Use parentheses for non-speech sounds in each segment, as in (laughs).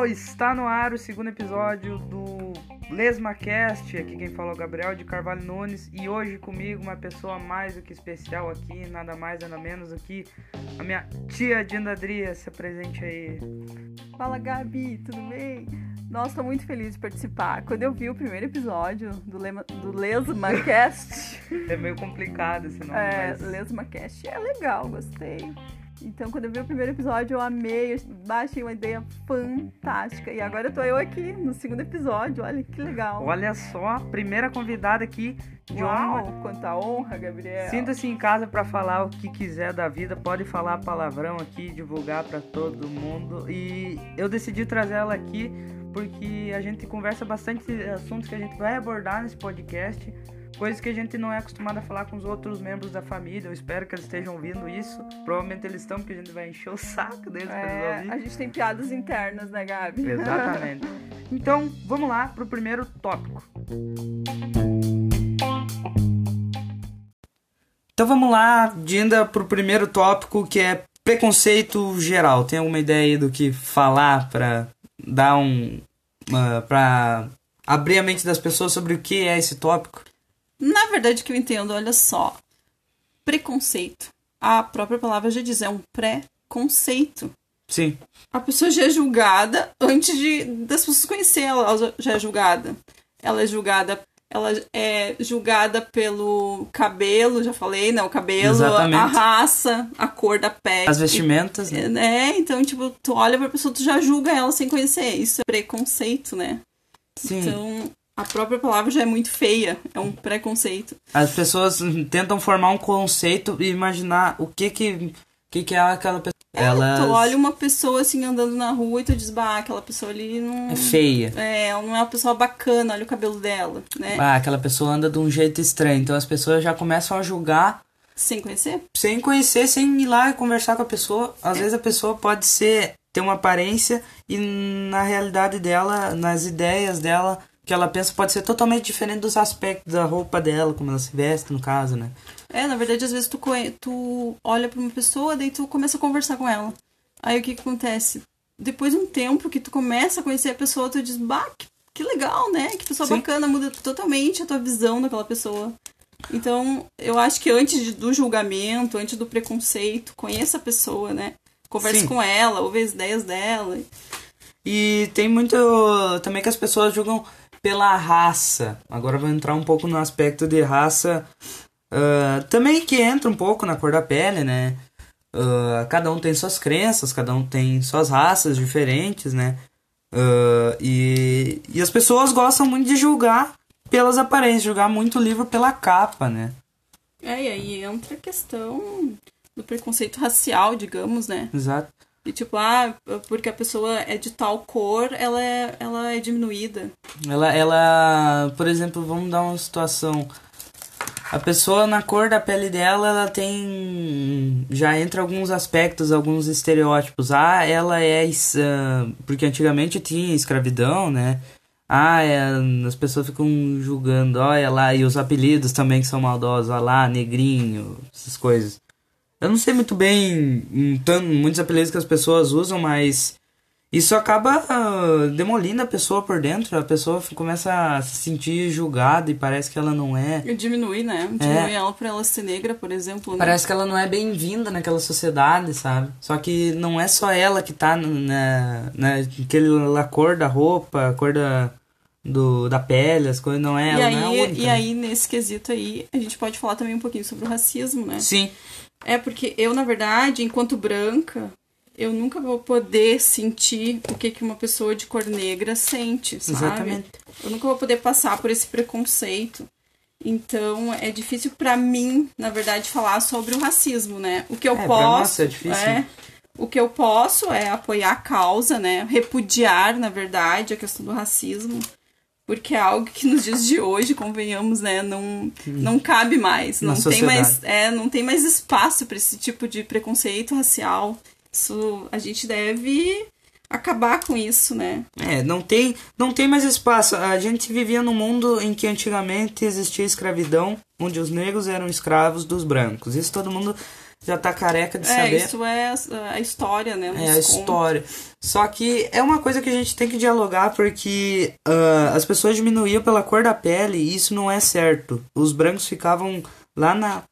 Alô, está no ar o segundo episódio do LesmaCast. Aqui quem fala é o Gabriel de Carvalho Nunes e hoje comigo uma pessoa mais do que especial aqui, nada mais nada menos do que a minha tia Dinda Adria. Se apresente aí. Fala Gabi, tudo bem? Nossa, tô muito feliz de participar. Quando eu vi o primeiro episódio do, Lema, do LesmaCast. (laughs) é meio complicado esse nome. É, mas... LesmaCast é legal, gostei. Então, quando eu vi o primeiro episódio, eu amei, baixei uma ideia fantástica. E agora eu tô eu aqui no segundo episódio, olha que legal. Olha só, primeira convidada aqui de Uau, honra. quanta honra, Gabriel. Sinta-se em casa para falar o que quiser da vida, pode falar palavrão aqui, divulgar para todo mundo. E eu decidi trazer ela aqui porque a gente conversa bastante assuntos que a gente vai abordar nesse podcast coisas que a gente não é acostumado a falar com os outros membros da família. Eu espero que eles estejam ouvindo isso. Provavelmente eles estão, porque a gente vai encher o saco deles é, pra eles ouvirem. A gente tem piadas internas, né, Gabi? Exatamente. (laughs) então, vamos lá pro primeiro tópico. Então vamos lá, Dinda, pro primeiro tópico que é preconceito geral. Tem alguma ideia aí do que falar para dar um. Uh, para abrir a mente das pessoas sobre o que é esse tópico? Na verdade, que eu entendo, olha só. Preconceito. A própria palavra já diz, é um pré-conceito. Sim. A pessoa já é julgada antes de das pessoas conhecer ela, ela já é julgada. Ela é julgada, ela é julgada pelo cabelo, já falei, né? O cabelo, Exatamente. a raça, a cor da pele. As vestimentas, e, né? É, então, tipo, tu olha pra pessoa, tu já julga ela sem conhecer. Isso é preconceito, né? Sim. Então, a própria palavra já é muito feia, é um preconceito. As pessoas tentam formar um conceito e imaginar o que que, que, que é aquela pessoa. É, Elas... Tu olha uma pessoa assim andando na rua e tu diz, bah, aquela pessoa ali não. É feia. É, ela não é uma pessoa bacana, olha o cabelo dela, né? Ah, aquela pessoa anda de um jeito estranho. Então as pessoas já começam a julgar. Sem conhecer? Sem conhecer, sem ir lá e conversar com a pessoa. Às é. vezes a pessoa pode ser ter uma aparência e na realidade dela, nas ideias dela, que ela pensa pode ser totalmente diferente dos aspectos da roupa dela, como ela se veste, no caso, né? É, na verdade, às vezes tu, tu olha pra uma pessoa, daí tu começa a conversar com ela. Aí o que, que acontece? Depois de um tempo que tu começa a conhecer a pessoa, tu diz, bah, que, que legal, né? Que pessoa Sim. bacana, muda totalmente a tua visão daquela pessoa. Então, eu acho que antes de, do julgamento, antes do preconceito, conheça a pessoa, né? Converse Sim. com ela, ouve as ideias dela. E tem muito também que as pessoas julgam pela raça. Agora vou entrar um pouco no aspecto de raça. Uh, também que entra um pouco na cor da pele, né? Uh, cada um tem suas crenças, cada um tem suas raças diferentes, né? Uh, e, e as pessoas gostam muito de julgar pelas aparências, julgar muito o livro pela capa, né? É, e aí entra a questão do preconceito racial, digamos, né? Exato. E tipo, ah, porque a pessoa é de tal cor, ela é, ela é diminuída. Ela, ela, por exemplo, vamos dar uma situação. A pessoa na cor da pele dela, ela tem. Já entra alguns aspectos, alguns estereótipos. Ah, ela é. Uh, porque antigamente tinha escravidão, né? Ah, é, as pessoas ficam julgando, olha lá, e os apelidos também que são maldosos, olha lá, negrinho, essas coisas. Eu não sei muito bem então, muitos apelidos que as pessoas usam, mas isso acaba uh, demolindo a pessoa por dentro. A pessoa começa a se sentir julgada e parece que ela não é. E diminui, né? Diminui é. ela por ela ser negra, por exemplo. Né? Parece que ela não é bem-vinda naquela sociedade, sabe? Só que não é só ela que tá na, naquela cor da roupa, a cor da, do, da pele, as coisas, não é e ela. Aí, não é a única, e aí, nesse quesito aí, a gente pode falar também um pouquinho sobre o racismo, né? Sim. É porque eu, na verdade, enquanto branca, eu nunca vou poder sentir o que, que uma pessoa de cor negra sente, sabe? Exatamente. Eu nunca vou poder passar por esse preconceito. Então, é difícil para mim, na verdade, falar sobre o racismo, né? O que eu é, posso. Nossa, é difícil. É, o que eu posso é apoiar a causa, né? Repudiar, na verdade, a questão do racismo porque é algo que nos dias de hoje, convenhamos, né, não, não cabe mais, não tem mais, é, não tem mais espaço para esse tipo de preconceito racial. Isso a gente deve acabar com isso, né? É, não tem, não tem mais espaço. A gente vivia num mundo em que antigamente existia escravidão, onde os negros eram escravos dos brancos. Isso todo mundo já tá careca de É, saber. isso é a- história, né? É a história. Só que é uma coisa que a gente tem que dialogar porque ah, as pessoas diminuíam pela cor da pele e isso não é certo. Os brancos ficavam lá na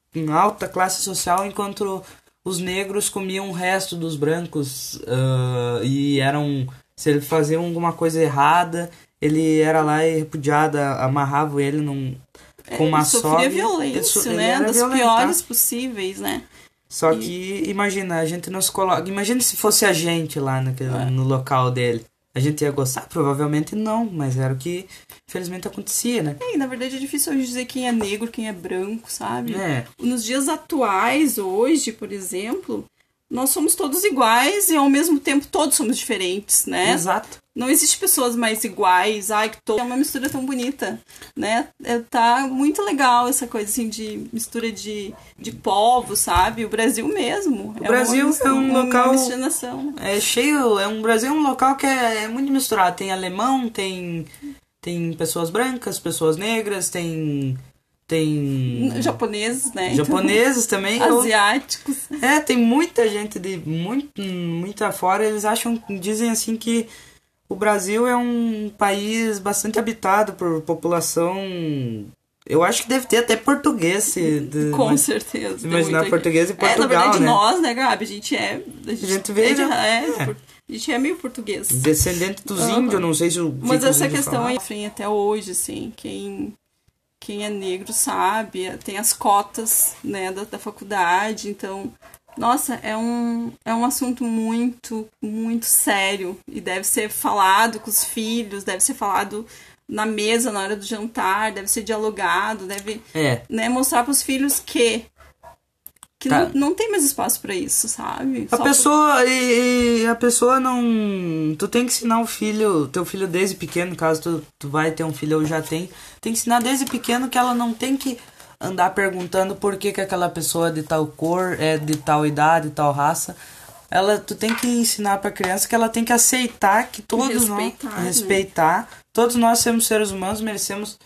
alta classe social enquanto os negros comiam o resto dos brancos ah, e eram se ele faziam alguma coisa errada ele era lá e repudiado amarravam ele num com uma É, ele sofria soga. violência, Ele so- né? Das violento, piores tá? possíveis, né? Só que, imagina, a gente não se coloca. Imagina se fosse a gente lá naquele, É. no local dele. A gente ia gostar? Provavelmente não, mas era o que infelizmente acontecia, né? E, na verdade, é difícil hoje dizer quem é negro, quem é branco, sabe? É. Nos dias atuais, hoje, por exemplo, nós somos todos iguais e ao mesmo tempo todos somos diferentes, né? Exato. Não existe pessoas mais iguais, ai, que to... é uma mistura tão bonita, né? É, tá muito legal essa coisa assim de mistura de, de povos, sabe? O Brasil mesmo. O Brasil uma, é um uma local- miscigenação. É cheio. É um Brasil é um local que é, é muito misturado. Tem alemão, tem. Tem pessoas brancas, pessoas negras, tem. Tem. Japoneses, né? Japoneses também. (laughs) Eu- asiáticos. É, tem muita gente de muito, muita fora. Eles acham, dizem assim que o Brasil é um país bastante habitado por população. Eu acho que deve ter até português. se- de- Com mas- certeza. imaginar português e É, na Portugal, verdade, né? nós, né, Gabi? A gente é. A gente, gente veio, é, de- né? é, É. A gente é meio português. Descendente dos Aham. índios, não sei se o. Mas essa questão aí sofrem até hoje, assim, quem, quem é negro sabe, tem as cotas, né, da, da faculdade, então, nossa, é um, é um assunto muito, muito sério e deve ser falado com os filhos, deve ser falado na mesa na hora do jantar, deve ser dialogado, deve, É. né, mostrar para os filhos que que Tá. não, não tem mais espaço para isso, sabe? A Só pessoa e, e a pessoa não tu tem que ensinar o filho teu filho desde pequeno caso tu, tu vai ter um filho ou já tem tem que ensinar desde pequeno que ela não tem que andar perguntando por que, que aquela pessoa é de tal cor é de tal idade tal raça ela tu tem que ensinar para criança que ela tem que aceitar que todos Respeitar, nós né? respeitar todos nós somos seres humanos merecemos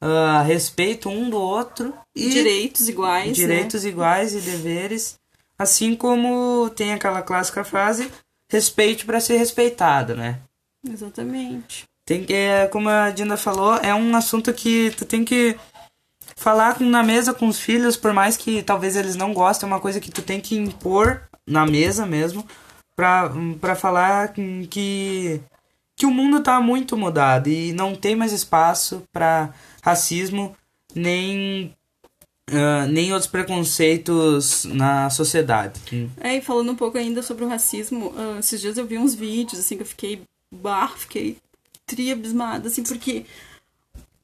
ah, respeito um do outro e direitos iguais, né? direitos iguais e deveres, assim como tem aquela clássica frase respeite para ser respeitado, né? né? Exatamente. Tem que, é, como a Dina falou, é um assunto que tu tem que falar na mesa com os filhos, por mais que talvez eles não gostem, é uma coisa que tu tem que impor na mesa mesmo, pra, pra falar que que o mundo tá muito mudado e não tem mais espaço para racismo nem ah, nem outros preconceitos na sociedade. É, e falando um pouco ainda sobre o racismo, ah, esses dias eu vi uns vídeos, assim, que eu fiquei bar, fiquei triabismada, assim, porque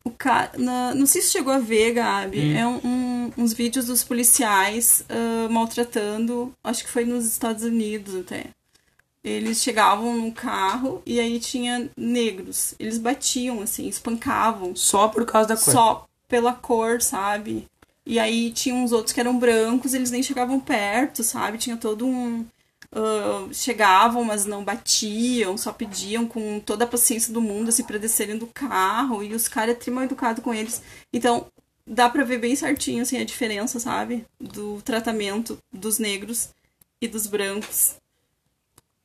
o cara. na- não sei se chegou a ver, Gabi, é um, um- uns vídeos dos policiais ah, maltratando, acho que foi nos Estados Unidos até. Eles chegavam num carro e aí tinha negros. Eles batiam, assim, espancavam Só por causa da cor. só pela cor, sabe? E aí tinha uns outros que eram brancos, eles nem chegavam perto, sabe? Tinha todo um. ah, chegavam, mas não batiam, só pediam com toda a paciência do mundo, assim, pra descerem do carro. E os caras é mal educados com eles. Então, dá pra ver bem certinho, assim, a diferença, sabe? Do tratamento dos negros e dos brancos.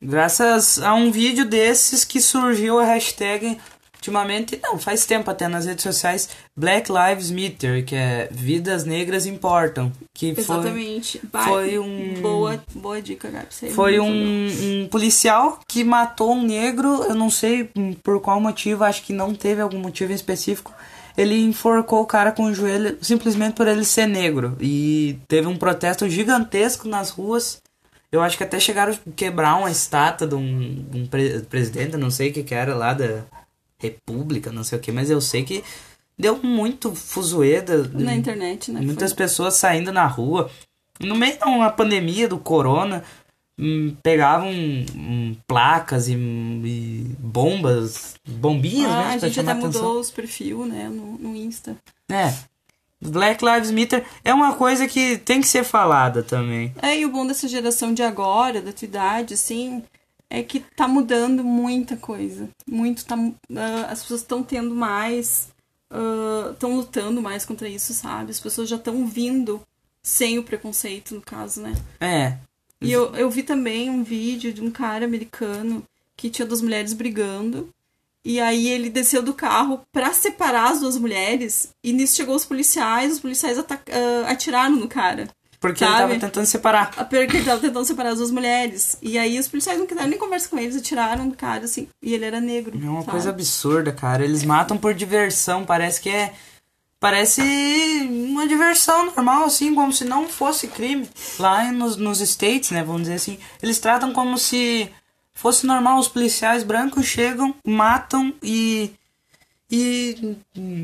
Graças a um vídeo desses que surgiu a hashtag ultimamente, não, faz tempo até nas redes sociais, Black Lives Matter, que é Vidas Negras Importam. Que foi, Exatamente. Ba- foi um- Boa, boa dica, foi um, um policial que matou um negro, eu não sei por qual motivo, acho que não teve algum motivo específico. Ele enforcou o cara com o joelho simplesmente por ele ser negro. E teve um protesto gigantesco nas ruas. Eu acho que até chegaram a quebrar uma estátua de um, de um pre- presidente, não sei o que que era lá da República, não sei o que, mas eu sei que deu muito fuzueda. Na internet, né? Muitas Foi- pessoas saindo na rua. No meio de uma pandemia do corona, hum, pegavam hum, placas e, e bombas, bombinhas, Ah, né? a gente até atenção. mudou os perfil, né, no, no Insta. É. Black Lives Matter é uma coisa que tem que ser falada também. É, e o bom dessa geração de agora, da tua idade, assim, é que tá mudando muita coisa. Muito, tá, ah, as pessoas estão tendo mais, estão lutando mais contra isso, sabe? As pessoas já estão vindo sem o preconceito, no caso, né? É. E eu, eu vi também um vídeo de um cara americano que tinha duas mulheres brigando. E aí ele desceu do carro pra separar as duas mulheres. E nisso chegou os policiais, os policiais ah, atiraram no cara. Porque ele Sabe? tava tentando separar. A pior que ele tava tentando separar as duas mulheres. E aí os policiais não quiseram nem conversar com eles, atiraram do cara, assim. E ele era negro. É uma sabe? coisa absurda, cara. Eles matam por diversão, parece que é. Parece uma diversão normal, assim, como se não fosse crime. Lá nos, nos States, né, vamos dizer assim, eles tratam como se fosse normal. Os policiais brancos chegam, matam e. E.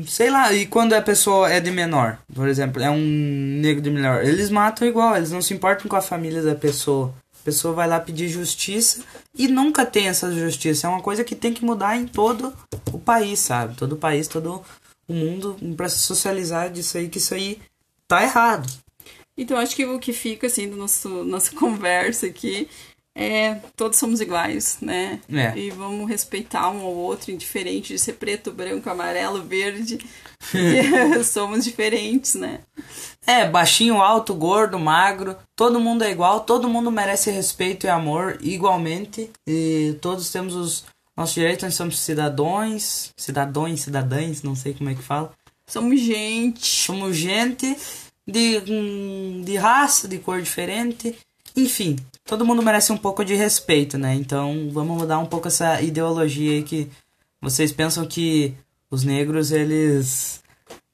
Sei lá, e quando a pessoa é de menor, por exemplo, é um negro de menor, eles matam igual, eles não se importam com a família da pessoa. A pessoa vai lá pedir justiça e nunca tem essa justiça. É uma coisa que tem que mudar em todo o país, sabe? Todo o país, todo o mundo, pra se socializar disso aí, que isso aí tá errado. Então acho que o que fica, assim, da nossa (laughs) conversa aqui é todos somos iguais, né? É. E vamos respeitar um ao outro, indiferente de ser preto, branco, amarelo, verde. (laughs) (laughs) somos diferentes, né? É, baixinho, alto, gordo, magro, todo mundo é igual, todo mundo merece respeito e amor igualmente. E todos temos os nossos direitos, nós somos cidadãos, cidadãos, cidadãs, não sei como é que fala. Somos gente. Somos gente de, de raça, de cor diferente. Enfim, todo mundo merece um pouco de respeito, né? Então vamos mudar um pouco essa ideologia aí que vocês pensam que os negros, eles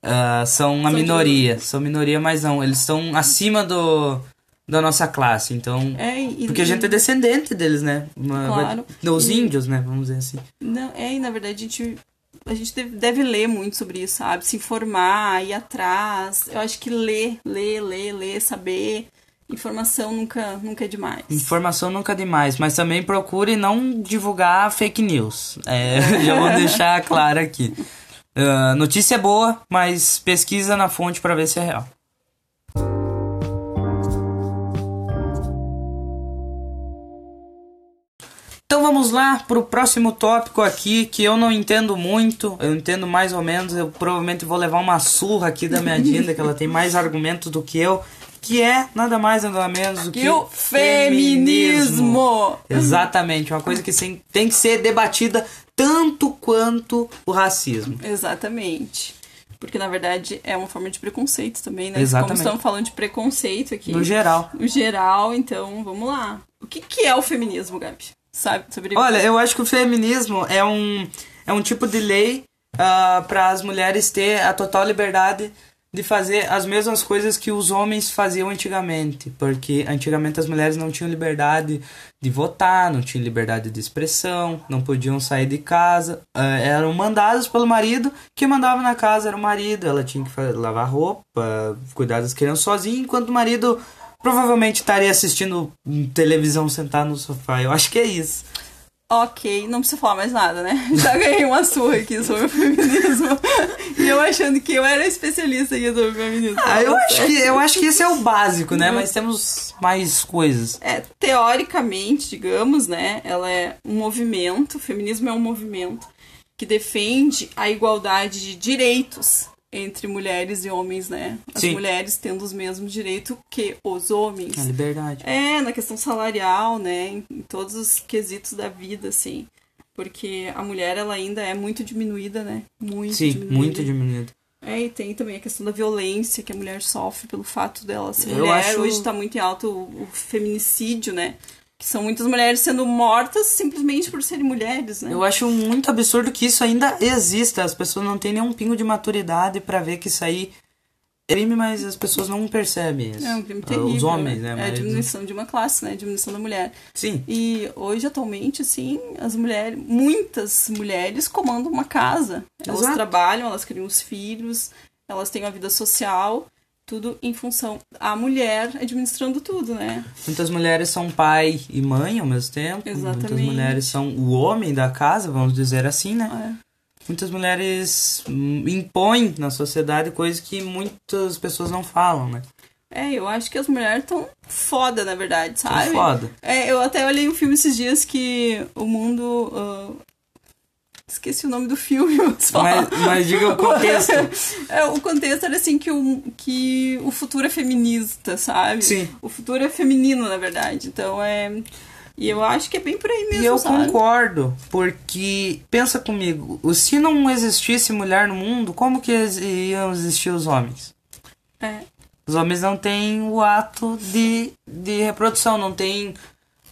ah, são uma São de- minoria. São minoria, mas não. Eles estão acima do, da nossa classe. Então. É, e, Porque a gente é descendente deles, né? Uma- Claro. Dos E- índios, né? Vamos dizer assim. Não, é, e na verdade a gente, a gente deve, deve ler muito sobre isso, sabe? Se informar, ir atrás. Eu acho que ler, ler, ler, ler, saber. Informação nunca, nunca é demais. Informação nunca é demais, mas também procure não divulgar fake news. É, (laughs) já vou deixar claro aqui. Ah, notícia é boa, mas pesquisa na fonte pra ver se é real. Então vamos lá pro próximo tópico aqui que eu não entendo muito, eu entendo mais ou menos, eu provavelmente vou levar uma surra aqui da minha Dinda, que ela tem mais argumentos do que eu, que é nada mais nada menos do que Que o feminismo! Exatamente, uma coisa que tem que ser debatida tanto quanto o racismo. Exatamente. Porque na verdade é uma forma de preconceito também, né? Exatamente. Como estamos falando de preconceito aqui. No geral. No geral, então vamos lá. O que, que é o feminismo, Gabi? Sabe sobre Olha, eu acho que o feminismo é um, é um tipo de lei para as mulheres ter a total liberdade de fazer as mesmas coisas que os homens faziam antigamente. Porque antigamente as mulheres não tinham liberdade de votar, não tinham liberdade de expressão, não podiam sair de casa, ah, eram mandadas pelo marido, que mandava na casa era o marido, ela tinha que lavar roupa, cuidar das crianças sozinha, enquanto o marido provavelmente estaria assistindo televisão sentado no sofá. Eu acho que é isso. Ok, não precisa falar mais nada, né? (laughs) Já ganhei uma surra aqui sobre o feminismo. (laughs) e eu achando que eu era especialista aqui sobre o feminismo. Ah, eu acho que eu acho que esse é o básico, né? Mas temos mais coisas. É, teoricamente, digamos, né? Ela é um movimento, o feminismo é um movimento que defende a igualdade de direitos entre mulheres e homens, né? As Sim. mulheres tendo os mesmos direitos que os homens. A liberdade. É, na questão salarial, né? Em, em todos os quesitos da vida, assim. Porque a mulher, ela ainda é muito diminuída, né? Muito Sim, diminuída. muito diminuído. É, e tem também a questão da violência que a mulher sofre pelo fato dela ser Eu mulher. acho- Hoje tá muito em alto o, o feminicídio, né? Que são muitas mulheres sendo mortas simplesmente por serem mulheres, né? Eu acho muito absurdo que isso ainda exista. As pessoas não têm nenhum pingo de maturidade pra ver que isso aí é crime, mas as pessoas não percebem isso. É um crime terrível. Os homens, né? É a diminuição de uma classe, né? A diminuição da mulher. Sim. E hoje, atualmente, assim, as mulheres, muitas mulheres comandam uma casa. Elas Exato. trabalham, elas criam os filhos, elas têm uma vida social, tudo em função a mulher administrando tudo, né? Muitas mulheres são pai e mãe ao mesmo tempo. Muitas Exatamente. mulheres são o homem da casa, vamos dizer assim, né? É. Muitas mulheres hum, impõem na sociedade coisas que muitas pessoas não falam, né? É, eu acho que as mulheres estão foda, na verdade, Tão sabe? foda. É, eu até olhei um filme esses dias que o mundo. ah, Esqueci o nome do filme, (laughs) só. Mas, mas diga o contexto. (laughs) é, o contexto era assim que o, que o futuro é feminista, sabe? Sim. O futuro é feminino, na verdade. Então é. E eu acho que é bem por aí mesmo. E eu sabe? concordo, porque pensa comigo, se não existisse mulher no mundo, como que iam existir os homens? É. Os homens não têm o ato de, de reprodução, não tem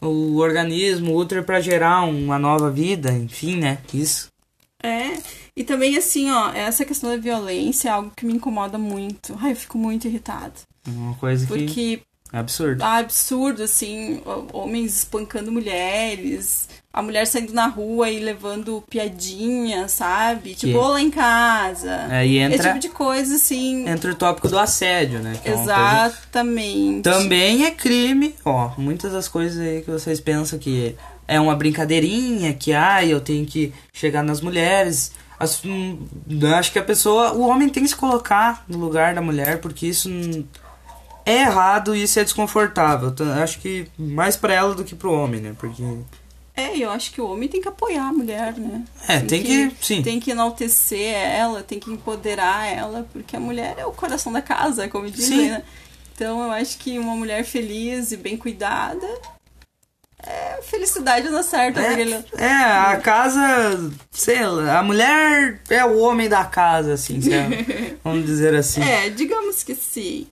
o organismo útero para gerar uma nova vida, enfim, né? Isso. É, e também assim, ó, essa questão da violência é algo que me incomoda muito. Ai, eu fico muito irritada. É uma coisa que Porque é absurdo. ah, absurdo, assim, homens espancando mulheres, a mulher saindo na rua e levando piadinha, sabe? Que- Tipo, lá em casa. Aí Esse entra, tipo de coisa, assim. entra o tópico do assédio, né? é uma coisa- Exatamente. Também é crime, ó. Muitas das coisas aí que vocês pensam que é uma brincadeirinha, que ah, eu tenho que chegar nas mulheres. As- hum, acho que a pessoa, o homem tem que se colocar no lugar da mulher, porque isso hum, é errado e isso é desconfortável. Acho que mais pra ela do que pro homem, né? Porque É, eu acho que o homem tem que apoiar a mulher, né? é, tem que, sim. Tem que enaltecer ela, tem que empoderar ela, porque a mulher é o coração da casa, como dizem, Sim. né? Então eu acho que uma mulher feliz e bem cuidada é felicidade porque ele- É, é, a casa, sei lá, a mulher é o homem da casa, assim, (laughs) vamos dizer assim. É, digamos que sim.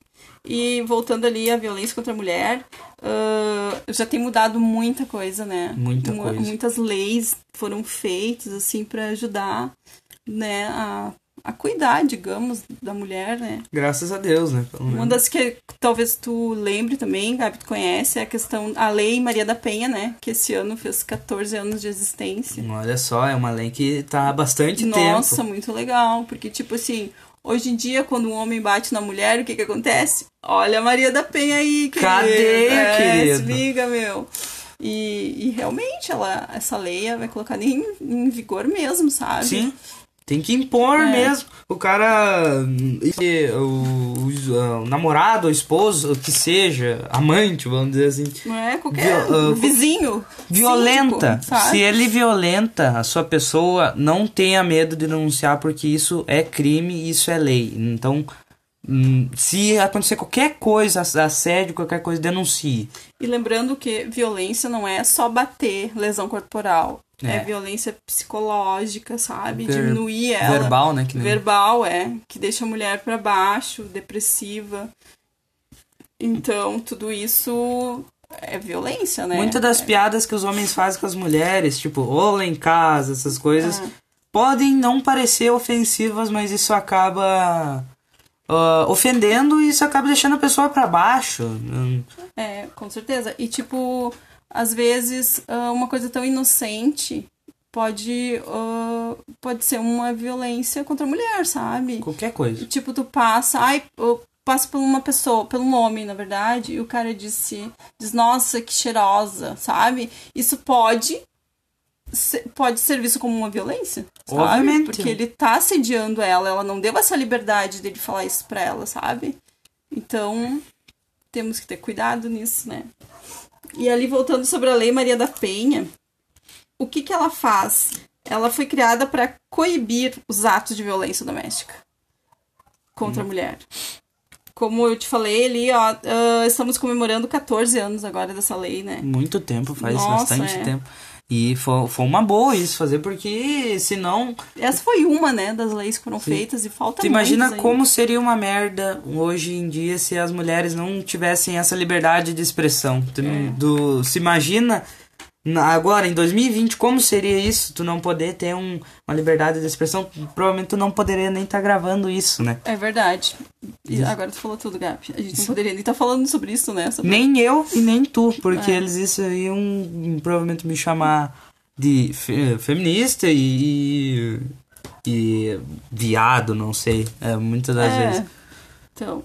E voltando ali à violência contra a mulher, ah, já tem mudado muita coisa, né? Muita Mu- coisa. Muitas leis foram feitas, assim, para ajudar, né, a, a cuidar, digamos, da mulher, né? Graças a Deus, né? Pelo Uma menos. das que talvez tu lembre também, Gabi, tu conhece, é a questão, a Lei Maria da Penha, né? Que esse ano fez 14 anos de existência. Olha só, é uma lei que tá há bastante Nossa, tempo. muito legal. Porque, tipo assim, hoje em dia, quando um homem bate na mulher, o que que acontece? Olha a Maria da Penha aí, querido. Cadê, é, querido? Se liga, meu. E, e realmente, ela, essa lei vai colocar em, em vigor mesmo, sabe? Sim. Tem que impor É. mesmo. O cara. O, o- o namorado, o esposo, o que seja, amante, vamos dizer assim. Não é qualquer Viol- ah, vizinho. Violenta. sabe? Se ele violenta a sua pessoa, não tenha medo de denunciar, porque isso é crime e isso é lei. Então, se acontecer qualquer coisa, assédio, qualquer coisa, denuncie. E lembrando que violência não é só bater lesão corporal. É, É. violência psicológica, sabe? Ver- Diminuir ela. Verbal, né? Que nem- Verbal, é. Que deixa a mulher pra baixo, depressiva. Então, tudo isso é violência, né? Muitas das É. piadas que os homens fazem com as mulheres, tipo, ou lá em casa, essas coisas, Ah. podem não parecer ofensivas, mas isso acaba ah, ofendendo e isso acaba deixando a pessoa pra baixo. Hum, É, com certeza. E, tipo, às vezes, ah, uma coisa tão inocente pode, ah, pode ser uma violência contra a mulher, sabe? Qualquer coisa. Tipo, tu passa, ai, eu passo por uma pessoa, pelo um homem, na verdade, e o cara disse, diz, nossa, que cheirosa, sabe? Isso pode pode ser visto como uma violência, sabe? Obviamente. Porque ele tá assediando ela, ela não deu essa liberdade dele falar isso pra ela, sabe? Então, temos que ter cuidado nisso, né? E ali, voltando sobre a Lei Maria da Penha, o que que ela faz? Ela foi criada para coibir os atos de violência doméstica contra a mulher. Como eu te falei ali, ó, ah, estamos comemorando 14 anos agora dessa lei, né? Muito tempo, faz Nossa, bastante é. tempo. E foi, foi uma boa isso fazer, porque senão. Essa foi uma, né, das leis que foram feitas e falta Tu imagina como seria uma merda hoje em dia se as mulheres não tivessem essa liberdade de expressão. Tu, É. do, se imagina na- agora, em 2020, como seria isso? Tu não poder ter um, uma liberdade de expressão? Provavelmente tu não poderia nem estar gravando isso, né? É verdade. E agora tu falou tudo, Gabi. A gente não poderia nem estar falando sobre isso, né? Sobre- Nem eu e nem tu, porque É. eles isso iam provavelmente me chamar de fe- feminista e, e, e viado, não sei. É, muitas das É. vezes. Então,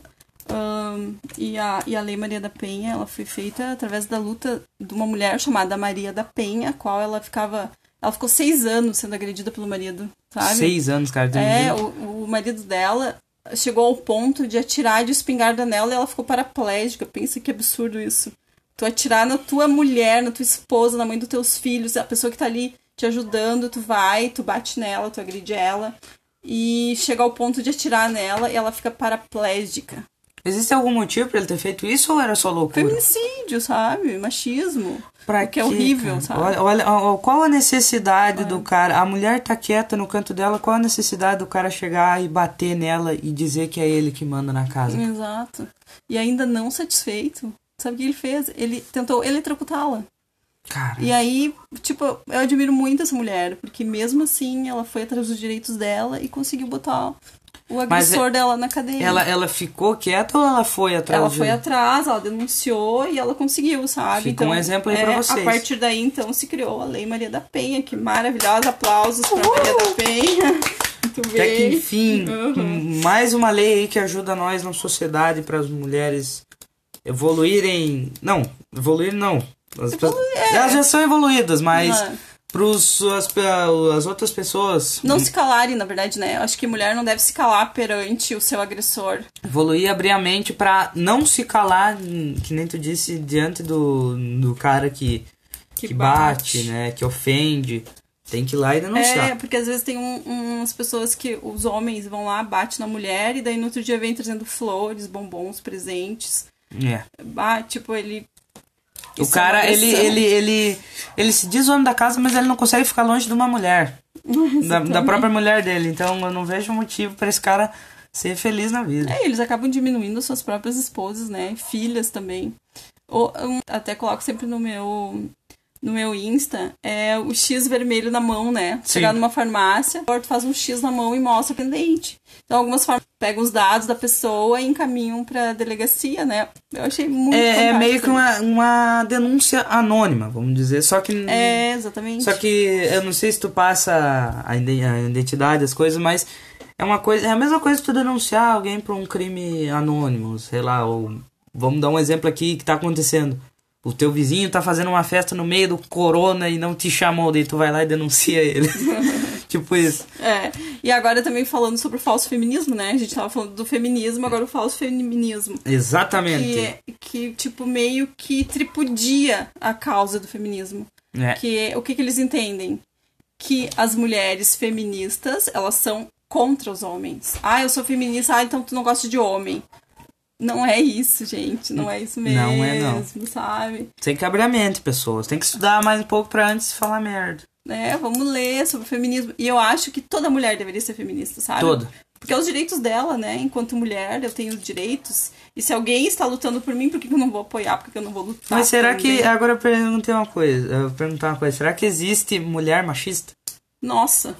ahn, e, a, e a Lei Maria da Penha, ela foi feita através da luta de uma mulher chamada Maria da Penha, a qual ela ficava... Ela ficou seis anos sendo agredida pelo marido, sabe? Seis anos, cara. É, o, o marido dela chegou ao ponto de atirar de espingarda nela e ela ficou paraplégica. Pensa que absurdo isso. Tu atirar na tua mulher, na tua esposa, na mãe dos teus filhos, a pessoa que tá ali te ajudando, tu vai, tu bate nela, tu agride ela. E chega ao ponto de atirar nela e ela fica paraplégica. Existe algum motivo pra ele ter feito isso ou era só loucura? Feminicídio, sabe? Machismo. Pra que é horrível, cara? sabe? Olha, olha, qual a necessidade do cara? A mulher tá quieta no canto dela, qual a necessidade do cara chegar e bater nela e dizer que é ele que manda na casa? Exato. E ainda não satisfeito, sabe o que ele fez? Ele tentou eletrocutá-la. Cara, E aí, tipo, eu admiro muito essa mulher, porque mesmo assim ela foi atrás dos direitos dela e conseguiu botar o Mas agressor dela na cadeia. ela, ela ficou quieta ou ela foi atrás Ela de- foi atrás, ela denunciou e ela conseguiu, sabe? Fica um exemplo aí pra é, vocês. A partir daí, então, se criou a Lei Maria da Penha, que maravilhosa. Aplausos pra Maria da Penha. (laughs) Muito Até que bem. enfim, Uhum. mais uma lei aí que ajuda nós na sociedade para as mulheres evoluírem. Não, evoluir não. As, pe- Elas já são evoluídas, mas Ah. Pros, as, outras pessoas Não se calarem, na verdade, né? Eu acho que mulher não deve se calar perante o seu agressor. evoluir, abrir a mente pra não se calar, que nem tu disse, diante do, do cara que, Que que bate, bate. né? Que ofende. Tem que ir lá e denunciar. É, porque às vezes tem um- umas pessoas que os homens vão lá, bate na mulher, e daí no outro dia vem trazendo flores, bombons, presentes. É. Ah, tipo, ele. O Isso é cara, ele, agressão. ele, ele, ele se diz homem da casa, mas ele não consegue ficar longe de uma mulher. da, da própria mulher dele. Então eu não vejo motivo pra esse cara ser feliz na vida. É, eles acabam diminuindo suas próprias esposas, né? Filhas também. Ou, até coloco sempre no meu no meu Insta, é o X vermelho na mão, né? Sim. Chegar numa farmácia, tu faz um X na mão e mostra o pendente. Então algumas farmácias pegam os dados da pessoa e encaminham pra delegacia, né? Eu achei muito É, é meio que uma, uma denúncia anônima, vamos dizer. Só que. É, exatamente. Só que eu não sei se tu passa a identidade, as coisas, mas é uma coisa. É a mesma coisa que tu denunciar alguém por um crime anônimo, sei lá, ou. Vamos dar um exemplo aqui que tá acontecendo. O teu vizinho tá fazendo uma festa no meio do corona e não te chamou, daí tu vai lá e denuncia ele. (laughs) tipo isso. É. E agora também falando sobre o falso feminismo, né? A gente tava falando do feminismo, agora o falso feminismo. Exatamente. que, que tipo meio que tripudia a causa do feminismo É. que o que, que eles entendem que as mulheres feministas elas são contra os homens ah eu sou feminista ah então tu não gosta de homem não é isso gente não é isso mesmo Não é, não. sabe Tem que abrir a mente, pessoas. Tem que estudar mais um pouco pra antes de falar merda. né vamos ler sobre o feminismo e eu acho que toda mulher deveria ser feminista sabe Toda. porque é os direitos dela né enquanto mulher eu tenho os direitos e se alguém está lutando por mim por que eu não vou apoiar por que eu não vou lutar Mas será que. Agora eu perguntei uma coisa. Eu vou perguntar uma coisa. Será que existe mulher machista? Nossa,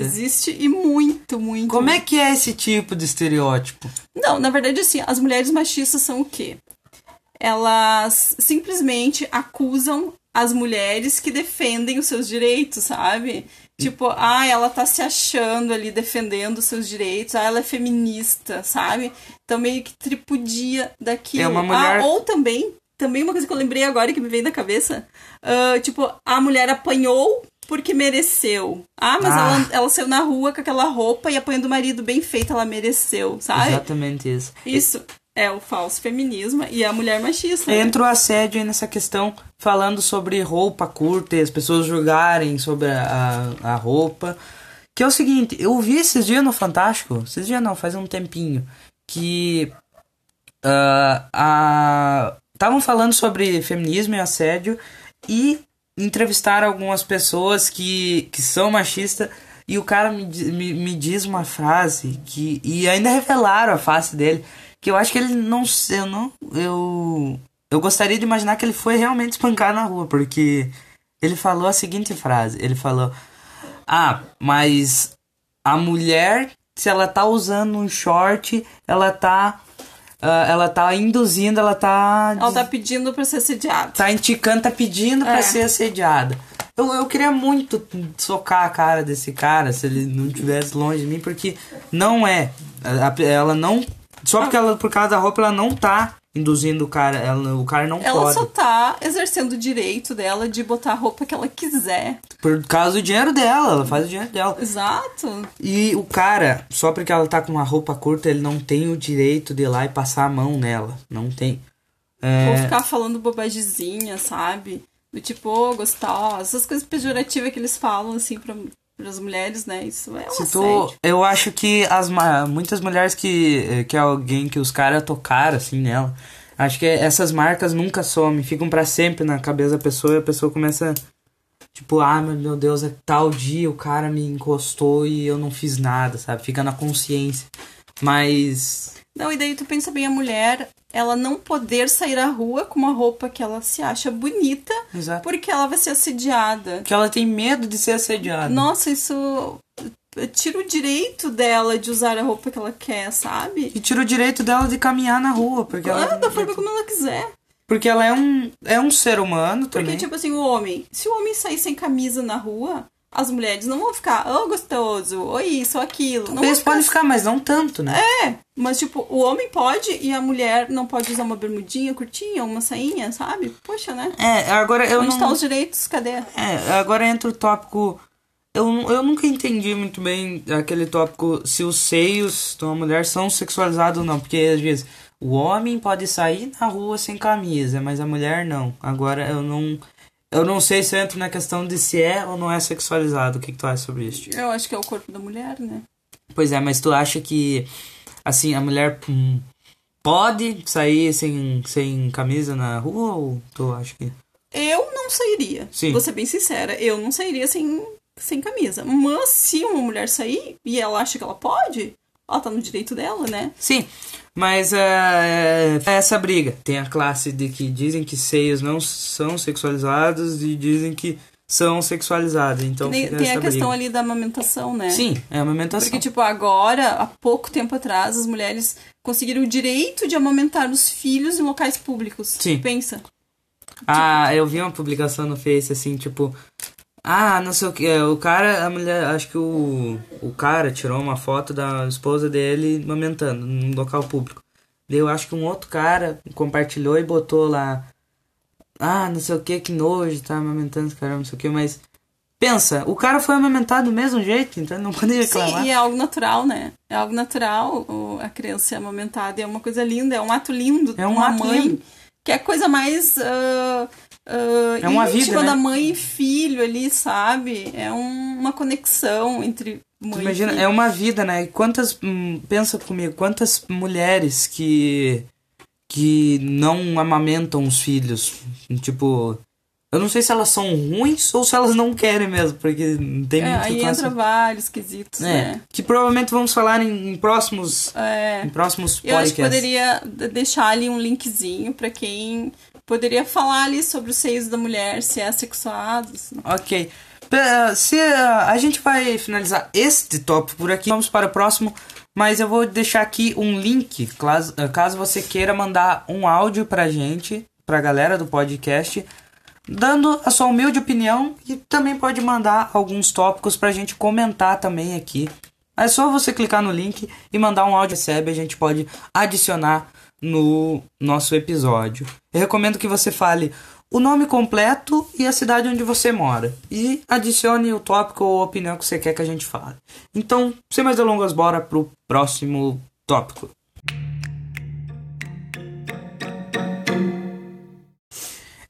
Existe e muito, muito. Como é que é esse tipo de estereótipo? Não, na verdade, assim, as mulheres machistas são o quê? Elas simplesmente acusam as mulheres que defendem os seus direitos, sabe? Tipo, ah, ela tá se achando ali defendendo os seus direitos, ah, ela é feminista, sabe? Então meio que tripudia daquilo. É uma mulher- Ah, ou também, também uma coisa que eu lembrei agora que me veio da cabeça, ah, tipo, a mulher apanhou porque mereceu. Ah, mas Ah. Ela, ela saiu na rua com aquela roupa e apanhando o marido bem feito, ela mereceu, sabe? Exatamente isso. Isso é o falso feminismo e a mulher machista. né? Entra o assédio aí nessa questão, falando sobre roupa curta e as pessoas julgarem sobre a, a, a roupa. Que é o seguinte, eu vi esses dias no Fantástico, esses dias não, faz um tempinho, que ah, a estavam falando sobre feminismo e assédio e entrevistaram algumas pessoas que, que são machistas e o cara me, me, me diz uma frase que e ainda revelaram a face dele que eu acho que ele não eu não eu eu gostaria de imaginar que ele foi realmente espancar na rua porque ele falou a seguinte frase, ele falou: "Ah, mas a mulher, se ela tá usando um short, ela tá ah, ela tá induzindo, ela tá Ela tá pedindo pra ser assediada. tá indicando, tá pedindo pra É. ser assediada. Eu, eu queria muito socar a cara desse cara se ele não estivesse longe de mim, porque não é. Ela não. Só porque ela, por causa da roupa, ela não tá induzindo o cara. Ela, o cara não Ela pode. só tá exercendo o direito dela de botar a roupa que ela quiser. Por causa do dinheiro dela, ela faz o dinheiro dela. Exato. E o cara, só porque ela tá com uma roupa curta, ele não tem o direito de ir lá e passar a mão nela. Não tem. É, Ou ficar falando bobagemzinha, sabe? Do tipo, ô, gostosa, essas coisas pejorativas que eles falam, assim, pra, as mulheres, né? Isso é um assédio. eu acho que as muitas mulheres que que é alguém que os caras tocaram assim nela, acho que essas marcas nunca somem, ficam pra sempre na cabeça da pessoa e a pessoa começa tipo, ah, meu Deus, é tal dia o cara me encostou e eu não fiz nada, sabe? Fica na consciência. Mas Não, e daí tu pensa bem, a mulher, ela não poder sair à rua com uma roupa que ela se acha bonita, exato. porque ela vai ser assediada. Porque ela tem medo de ser assediada. Nossa, isso tira o direito dela de usar a roupa que ela quer, sabe? E tira o direito dela de caminhar na rua, porque ela Ah, da forma como ela quiser. porque ela é um é um ser humano Porque, também. tipo assim, o homem, se o homem sair sem camisa na rua, as mulheres não vão ficar, ô gostoso, ou isso, ou aquilo. Não vão Eles ficar podem ficar, mas não tanto, né? É, mas tipo, o homem pode e a mulher não pode usar uma bermudinha curtinha, uma sainha, sabe? Poxa, né? É, agora eu Onde não estão os direitos? Cadê? É, agora entra o tópico. Eu, eu nunca entendi muito bem aquele tópico se os seios de uma mulher são sexualizados ou não. Porque às vezes o homem pode sair na rua sem camisa, mas a mulher não. Agora eu não. Eu não sei se eu entro na questão de se é ou não é sexualizado. O que, que tu acha sobre isso? Eu acho que é o corpo da mulher, né? Pois é, mas tu acha que assim, a mulher pode sair sem, sem camisa na rua ou tu acha que. Eu não sairia. Sim. Vou ser bem sincera, eu não sairia sem, sem camisa. Mas se uma mulher sair e ela acha que ela pode, ela tá no direito dela, né? Sim, mas é, é essa briga. Tem a classe de que dizem que seios não são sexualizados e dizem que são sexualizados. Então Tem, tem a questão briga. ali da amamentação, né? Sim, é a amamentação. Porque, tipo, agora, há pouco tempo atrás, as mulheres conseguiram o direito de amamentar os filhos em locais públicos. Sim. Pensa. Ah, eu vi uma publicação no Face assim, tipo. Ah, não sei o que. O cara, a mulher, acho que o, o cara tirou uma foto da esposa dele amamentando num local público. Daí eu acho que um outro cara compartilhou e botou lá. Ah, não sei o que, que nojo, tá amamentando esse cara, não sei o que, mas. Pensa, o cara foi amamentado do mesmo jeito, então não (laughs) pode reclamar. Sim, e é algo natural, né? É algo natural o- a criança ser amamentada. É uma coisa linda, é um ato lindo. É um uma ato mãe. lindo. Que é a coisa mais. ah, ah, É uma vida, né? da mãe e filho ali, sabe? É um- uma conexão entre mãe Imagina, e filho. é uma vida, né? E Quantas. hum, pensa comigo, quantas mulheres que. que não amamentam os filhos. Tipo. Eu não sei se elas são ruins ou se elas não querem mesmo, porque tem É, muita aí entra vários quesitos, É, né? que provavelmente vamos falar em, em próximos. É. Em próximos Eu acho podcasts. que poderia deixar ali um linkzinho pra quem poderia falar ali sobre os seios da mulher, se é sexuado. se- Ok. Se uh, a gente vai finalizar este tópico por aqui, vamos para o próximo. Mas eu vou deixar aqui um link, caso, caso você queira mandar um áudio pra gente, pra galera do podcast, dando a sua humilde opinião e também pode mandar alguns tópicos pra gente comentar também aqui. É só você clicar no link e mandar um áudio recebe, a gente pode adicionar no nosso episódio. Eu recomendo que você fale o nome completo e a cidade onde você mora. E adicione o tópico ou a opinião que você quer que a gente fale. Então, sem mais delongas, bora pro próximo tópico.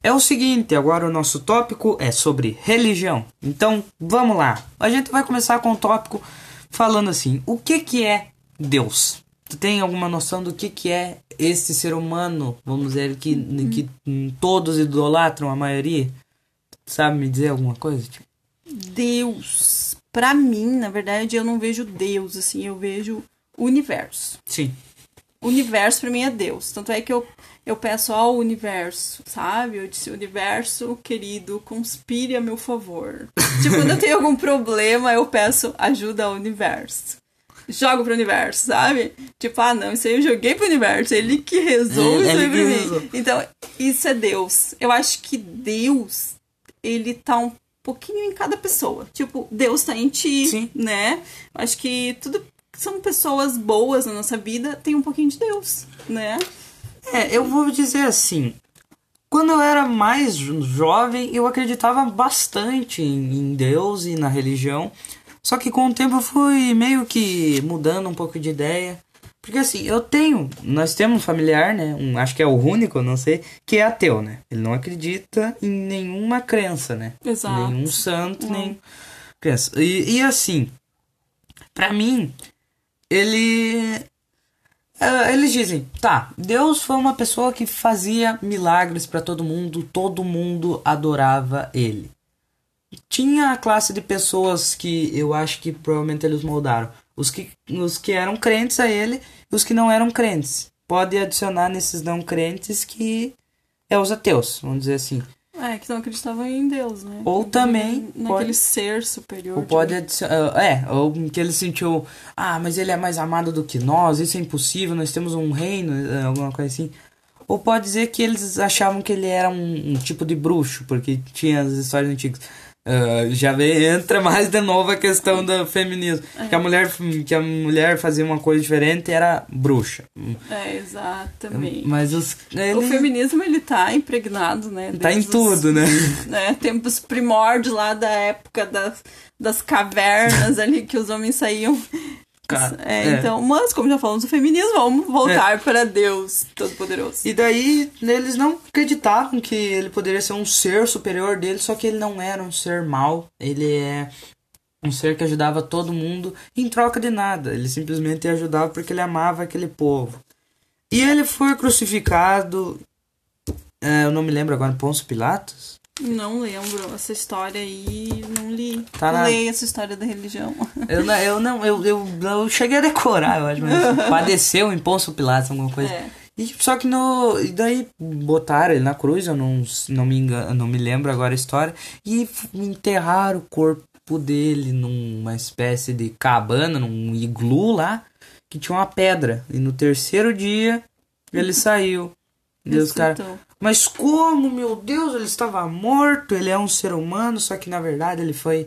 É o seguinte, agora o nosso tópico é sobre religião. Então, vamos lá. A gente vai começar com o tópico falando assim: o que que é Deus? Tu tem alguma noção do que que é esse ser humano, vamos dizer que que hum, todos idolatram a maioria? Sabe me dizer alguma coisa? Tipo, Deus. Pra mim, na verdade, eu não vejo Deus, assim, eu vejo o universo. sim. O universo pra mim é Deus. Tanto é que eu, eu peço ao universo, sabe? Eu disse, universo, querido, conspire a meu favor. (laughs) tipo, quando eu tenho algum problema, eu peço ajuda ao universo. Jogo pro universo, sabe? Tipo, ah, não, isso aí eu joguei pro universo. Ele que resolve É, que mim. resolve. Então, isso é Deus. Eu acho que Deus, ele tá um pouquinho em cada pessoa. Tipo, Deus tá em ti, Sim. né? Eu acho que tudo são pessoas boas na nossa vida tem um pouquinho de Deus, né? É, eu vou dizer assim. Quando eu era mais jo- jovem, eu acreditava bastante em Deus e na religião. Só que com o tempo eu fui meio que mudando um pouco de ideia. Porque assim, eu tenho, nós temos um familiar, né? Um, acho que é o único, não sei, que é ateu, né? Ele não acredita em nenhuma crença, né? Exato. Nenhum santo, nem crença. E, e assim, pra mim, ele. eh, Eles dizem, tá, Deus foi uma pessoa que fazia milagres pra todo mundo, todo mundo adorava ele. Tinha a classe de pessoas que eu acho que provavelmente eles moldaram. Os que, os que eram crentes a ele e os que não eram crentes. Pode adicionar nesses não crentes que é os ateus, vamos dizer assim. É, que não acreditavam em Deus, né? Ou também Naquele pode- ser superior. Ou pode adicionar. É, ou que ele sentiu. Ah, mas ele é mais amado do que nós, isso é impossível, nós temos um reino, eh, alguma coisa assim. Ou pode dizer que eles achavam que ele era um, um tipo de bruxo, porque tinha as histórias antigas. Ah, já vem, entra mais de novo a questão do feminismo. Que, a mulher, que a mulher fazia uma coisa diferente era bruxa. É, exatamente. Mas os. Ele O feminismo, ele tá impregnado, né? tá em desde os- tudo, né? (laughs) né, tempos primórdios lá da época das, das cavernas ali que os homens saíam. Cara, É, é. Então, mas como já falamos do feminismo, vamos voltar para Deus Todo-Poderoso. E daí eles não acreditavam que ele poderia ser um ser superior dele, só que ele não era um ser mau. Ele é um ser que ajudava todo mundo em troca de nada. Ele simplesmente ajudava porque ele amava aquele povo. E ele foi crucificado. é, eu não me lembro agora, Pôncio Pilatos? Não lembro essa história aí, não li. Tá na- Leia essa história da religião. Eu não, eu não, eu, eu, eu cheguei a decorar, eu acho, mas (laughs) padeceu em Pôncio Pilatos, alguma coisa. É. E, só que no. E daí botaram ele na cruz, eu não, não, me engano, não me lembro agora a história. E enterraram o corpo dele numa espécie de cabana, num iglu lá, que tinha uma pedra. E no terceiro dia ele saiu. E os caras. Ressuscitou. Mas como, meu Deus, ele estava morto, ele é um ser humano, só que na verdade ele foi.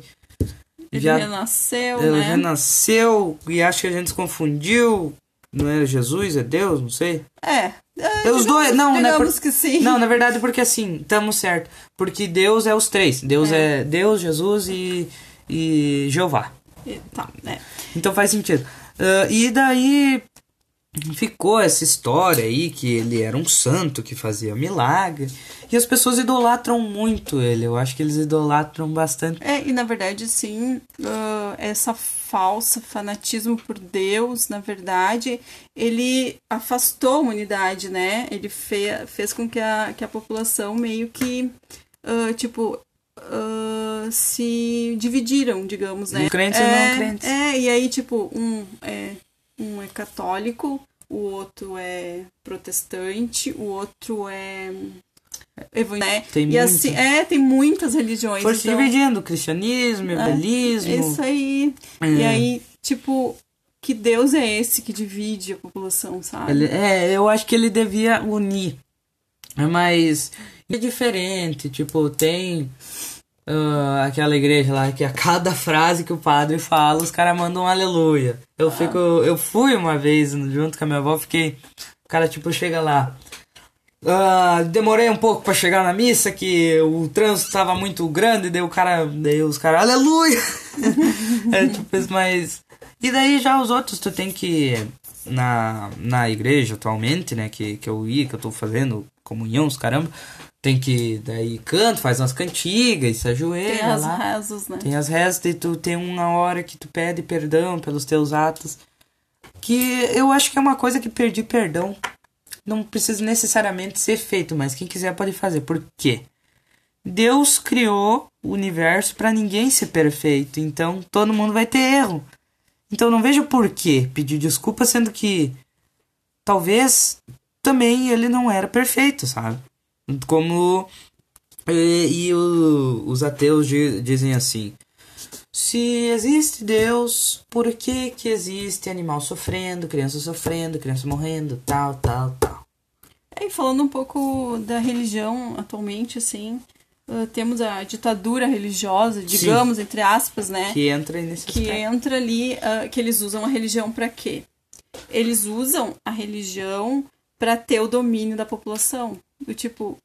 Ele já- renasceu, ele né? renasceu e acho que a gente se confundiu. Não era Jesus, é Deus, não sei. É. é, É os dois, não, né? digamos por- que sim. Não, na verdade, porque assim, estamos certo. Porque Deus é os três. Deus é, Deus, Jesus e, e Jeová. E- Tá, né? Então faz sentido. Ah, e daí ficou essa história aí que ele era um santo que fazia milagre. E as pessoas idolatram muito ele. Eu acho que eles idolatram bastante. É, e na verdade, sim, ah, essa falsa fanatismo por Deus, na verdade, ele afastou a humanidade, né? Ele fe fez com que a, que a população meio que, ah, tipo, ah, se dividiram, digamos, né? Crentes é, não crentes. É, e aí, tipo, um é, um é católico, o outro é protestante, o outro é evangélico. Tem e assim, é, tem muitas religiões. Foi se então- dividindo, cristianismo, evangelismo. é Isso aí. É. E aí, tipo, que Deus é esse que divide a população, sabe? Ele- é, eu acho que ele devia unir. Mas é diferente, tipo, tem ah, aquela igreja lá que a cada frase que o padre fala, os caras mandam um aleluia. Eu fico. Eu fui uma vez junto com a minha avó, fiquei. O cara, tipo, chega lá. Ah, demorei um pouco pra chegar na missa, que o trânsito tava muito grande, daí o cara. Daí os caras, aleluia! (laughs) é tipo mas. E daí já os outros tu tem que. Na, na igreja atualmente, né, que, que eu ia, que eu tô fazendo comunhão, os caramba, tem que. Daí canto, faz umas cantigas, se ajoelha Tem as lá. rezas, né? Tem as rezas e tu tem uma hora que tu pede perdão pelos teus atos. Que eu acho que é uma coisa que pedir perdão não precisa necessariamente ser feito, mas quem quiser pode fazer. Por quê? Deus criou o universo para ninguém ser perfeito, então todo mundo vai ter erro. Então não vejo por que pedir desculpa, sendo que talvez também ele não era perfeito, sabe? Como e, e o- os ateus di- dizem assim: se existe Deus, por que que existe animal sofrendo, criança sofrendo, criança morrendo, tal, tal, tal? É, E falando um pouco da religião atualmente, assim, ah, temos a ditadura religiosa, digamos, entre aspas, né? Que entra aí nesse que aspecto. entra ali, ah, que eles usam a religião pra quê? Eles usam a religião pra ter o domínio da população. Do tipo,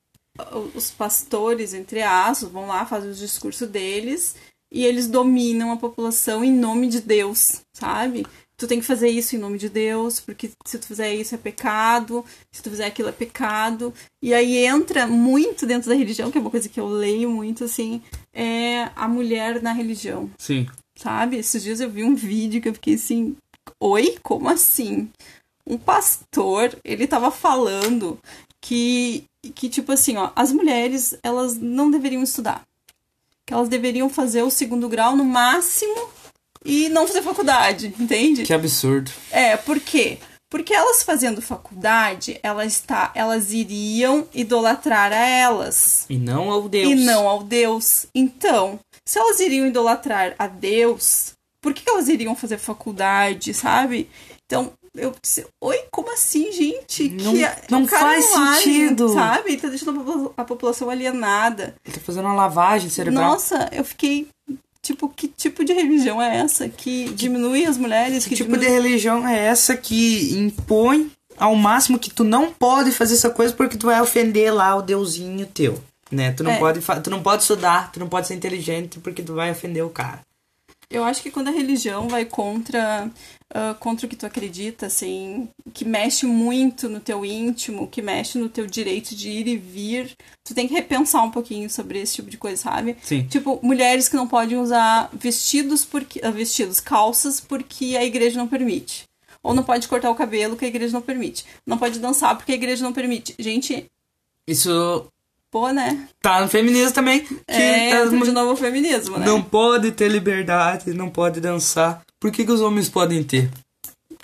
os pastores, entre aspas, vão lá, fazem os discursos deles e eles dominam a população em nome de Deus, sabe? tu tem que fazer isso em nome de Deus, porque se tu fizer isso é pecado, se tu fizer aquilo é pecado. E aí entra muito dentro da religião, que é uma coisa que eu leio muito, assim, é a mulher na religião, Sim. sabe? Esses dias eu vi um vídeo que eu fiquei assim, oi, como assim? Um pastor, ele tava falando que, que tipo assim, ó, as mulheres, elas não deveriam estudar. Que elas deveriam fazer o segundo grau no máximo e não fazer faculdade, entende? Que absurdo. É, por quê? Porque elas fazendo faculdade, elas, tá, elas iriam idolatrar a elas E não ao Deus. e não ao Deus. Então, se elas iriam idolatrar a Deus, por que elas iriam fazer faculdade, sabe? Então, eu oi, como assim, gente? Não- que não faz é alien, sentido. sabe? Tá deixando a popula- a população alienada. Ele tá fazendo uma lavagem cerebral. Nossa, eu fiquei. Tipo, que tipo de religião é essa? Que diminui as mulheres? Que Que, tipo de diminui... religião é essa que impõe ao máximo que tu não pode fazer essa coisa porque tu vai ofender lá o deusinho teu, né? Tu não É. pode tu não pode estudar, tu não pode ser inteligente porque tu vai ofender o cara. Eu acho que quando a religião vai contra, ah, contra o que tu acredita, assim, que mexe muito no teu íntimo, que mexe no teu direito de ir e vir, tu tem que repensar um pouquinho sobre esse tipo de coisa, sabe? Sim. Tipo, mulheres que não podem usar vestidos porque ah, vestidos, calças porque a igreja não permite. Ou não pode cortar o cabelo que a igreja não permite. Não pode dançar porque a igreja não permite. Gente, Isso pô, né? tá no feminismo também, que É, entra de novo o feminismo, né? não pode ter liberdade, não pode dançar. Por que, que os homens podem ter?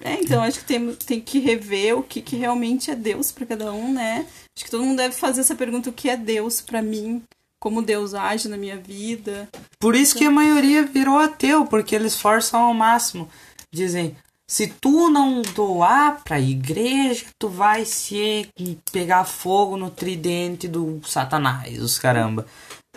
É, então acho que tem, tem que rever o que, que realmente é Deus pra cada um, né? Acho que todo mundo deve fazer essa pergunta: o que é Deus pra mim? Como Deus age na minha vida? Por isso que a maioria virou ateu, porque eles forçam ao máximo. Dizem, se tu não doar pra igreja, tu vai se pegar fogo no tridente do satanás, os caramba.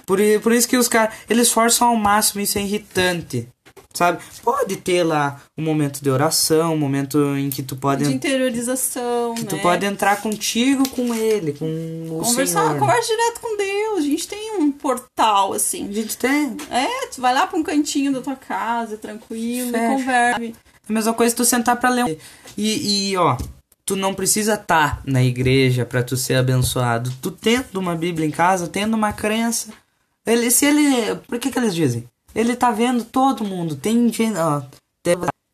Por, por isso que os caras, eles forçam ao máximo, isso é irritante. Sabe? Pode ter lá um momento de oração, um momento em que tu pode, De interiorização, que né? tu pode entrar contigo, com ele, com o Conversar, Senhor. conversa direto com Deus. A gente tem um portal, A assim. gente tem. É, tu vai lá pra um cantinho da tua casa, tranquilo, Fecha. conversa. A mesma coisa tu sentar pra ler. um- E, e ó, tu não precisa estar na igreja pra tu ser abençoado. Tu tendo uma Bíblia em casa, tendo uma crença. Ele, se ele. Por que que eles dizem? Ele tá vendo todo mundo. Tem gente. Ó,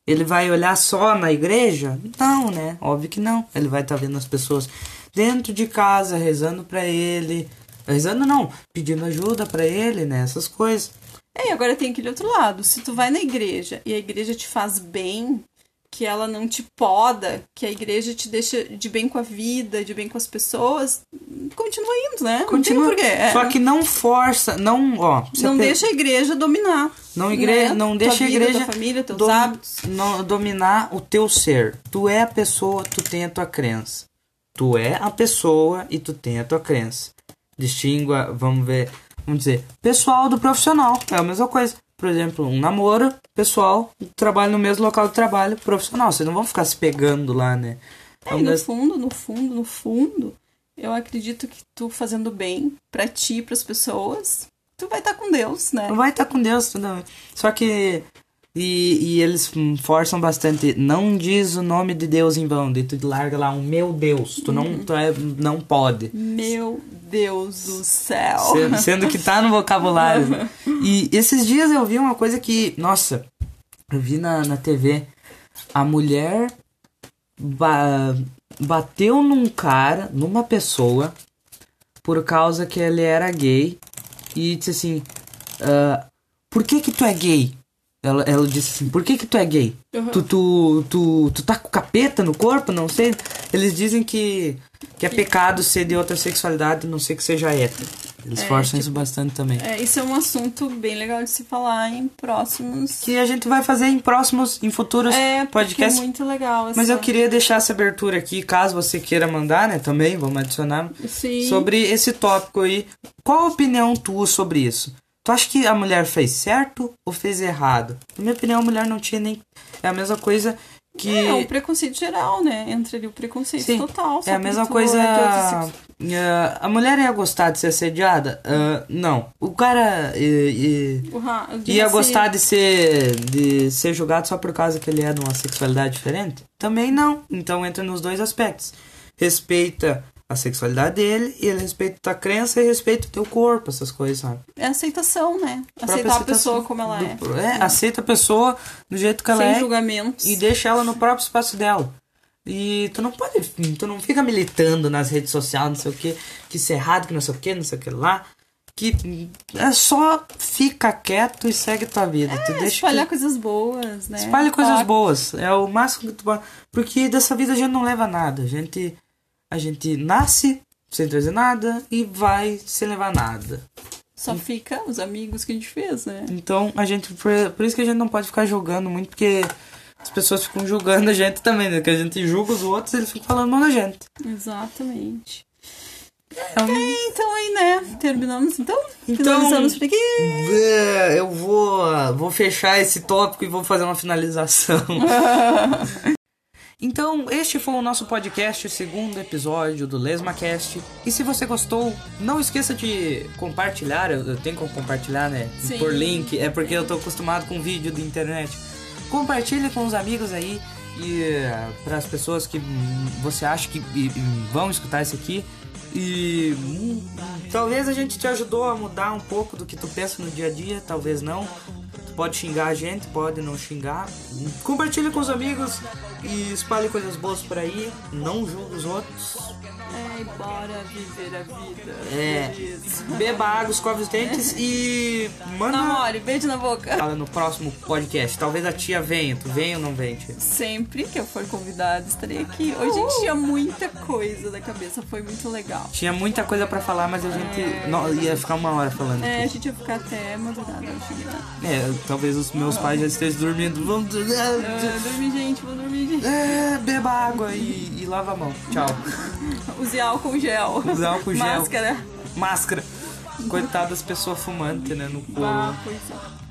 ele vai olhar só na igreja? Não, né? Óbvio que não. Ele vai estar vendo as pessoas dentro de casa, rezando pra ele. Rezando não, pedindo ajuda pra ele, né? Essas coisas. É, agora tem aquele outro lado. Se tu vai na igreja e a igreja te faz bem, que ela não te poda, que a igreja te deixa de bem com a vida, de bem com as pessoas, continua indo, né? Continua. Não tem. É. Só que não força, não, ó. não a pe- deixa a igreja dominar. Não, igre... né? não Tua deixa a vida, igreja Tua família, teus dom- hábitos. no- dominar o teu ser. Tu é a pessoa, tu tem a tua crença. Tu é a pessoa e tu tem a tua crença. Distingua, vamos ver, vamos dizer, pessoal do profissional. É a mesma coisa. Por exemplo, um namoro, pessoal, trabalha no mesmo local de trabalho, profissional. Vocês não vão ficar se pegando lá, né? É no fundo, no fundo, no fundo, eu acredito que tu fazendo bem pra ti e pras pessoas, tu vai estar com Deus, né? Vai estar com Deus, tudo. Só que. E, e eles forçam bastante. Não diz o nome de Deus em vão. Daí tu larga lá um meu Deus. Tu não, tu é, não pode. Meu Deus do céu. Se- Sendo que tá no vocabulário. (laughs) E esses dias eu vi uma coisa que. Nossa, eu vi na, na TV. A mulher ba- bateu num cara, numa pessoa, por causa que ele era gay. E disse assim: ah, Por que que tu é gay? Ela, ela disse assim: Por que que tu é gay? Uhum. Tu, tu, tu, tu tá com capeta no corpo? Não sei. Eles dizem que, que é pecado ser de outra sexualidade, não sei que seja hétero. Eles É, forçam tipo, isso bastante também. É, isso é um assunto bem legal de se falar em próximos. Que a gente vai fazer em próximos, em futuros É, porque podcasts. é muito legal. Mas eu essa- queria deixar essa abertura aqui, caso você queira mandar, né? Também, vamos adicionar. Sim. Sobre esse tópico aí. Qual a opinião tua sobre isso? Tu acha que a mulher fez certo ou fez errado? Na minha opinião, a mulher não tinha nem. É a mesma coisa que É um preconceito geral, né? Entra ali o preconceito Sim, total. é a mesma coisa. é sexo. eh, a mulher ia gostar de ser assediada? Ah, não. O cara eh, eh, O ia racismo. gostar de ser de ser julgado só por causa que ele é de uma sexualidade diferente? Também não. Então entra nos dois aspectos. Respeita a sexualidade dele e ele respeita a tua crença e respeita o teu corpo, essas coisas, sabe? É aceitação, né? Aceitar a pessoa como ela é. do- é. aceita a pessoa do jeito que ela Sem é julgamentos. e deixa ela no próprio espaço dela. E tu não pode, tu não fica militando nas redes sociais, não sei o que, que isso é errado, que não sei o que, não sei o que lá. Que é só fica quieto e segue tua vida. tu É, deixa espalhar que... coisas boas, né? Espalhe coisas boas. É o máximo que tu pode. Porque dessa vida a gente não leva nada. A gente, a gente nasce sem trazer nada e vai sem levar nada. Só fica os amigos que a gente fez, né? Então, a gente. Por, por isso que a gente não pode ficar julgando muito, porque as pessoas ficam julgando a gente também, né? Que a gente julga os outros eles ficam falando mal da gente. Exatamente. Um- É, então aí, né? Terminamos então? Então- Finalizamos por aqui. É, Eu vou, vou fechar esse tópico e vou fazer uma finalização. (laughs) Então, este foi o nosso podcast, o segundo episódio do LesmaCast. E se você gostou, não esqueça de compartilhar. Eu, eu tenho como compartilhar, né? Sim. Por link, é porque eu tô acostumado com vídeo da internet. Compartilhe com os amigos aí e para as pessoas que você acha que vão escutar isso aqui. E talvez a gente te ajudou a mudar um pouco do que tu pensa no dia a dia, talvez não. Pode xingar a gente, pode não xingar. Compartilhe com os amigos e espalhe coisas boas por aí. Não julgue os outros. É, e bora viver a vida. É. Beba água, escove os dentes e manda Namore, beijo na boca. fala no próximo podcast. Talvez a tia venha. Tu vem ou não vem, tia? Sempre que eu for convidada, estarei aqui. Hoje a gente tinha muita coisa na cabeça, foi muito legal. Tinha muita coisa pra falar, mas a gente não, ia ficar uma hora falando. É, a gente ia ficar até madrugada? É, talvez os meus pais já estejam dormindo. Vamos. Ah, dormir, gente, vou dormir, gente. É, beba água e, e lava a mão. Tchau. (laughs) Use álcool gel. Use álcool gel. Máscara. Máscara. Coitado das pessoas fumantes, né? No Ah, colo. pois é.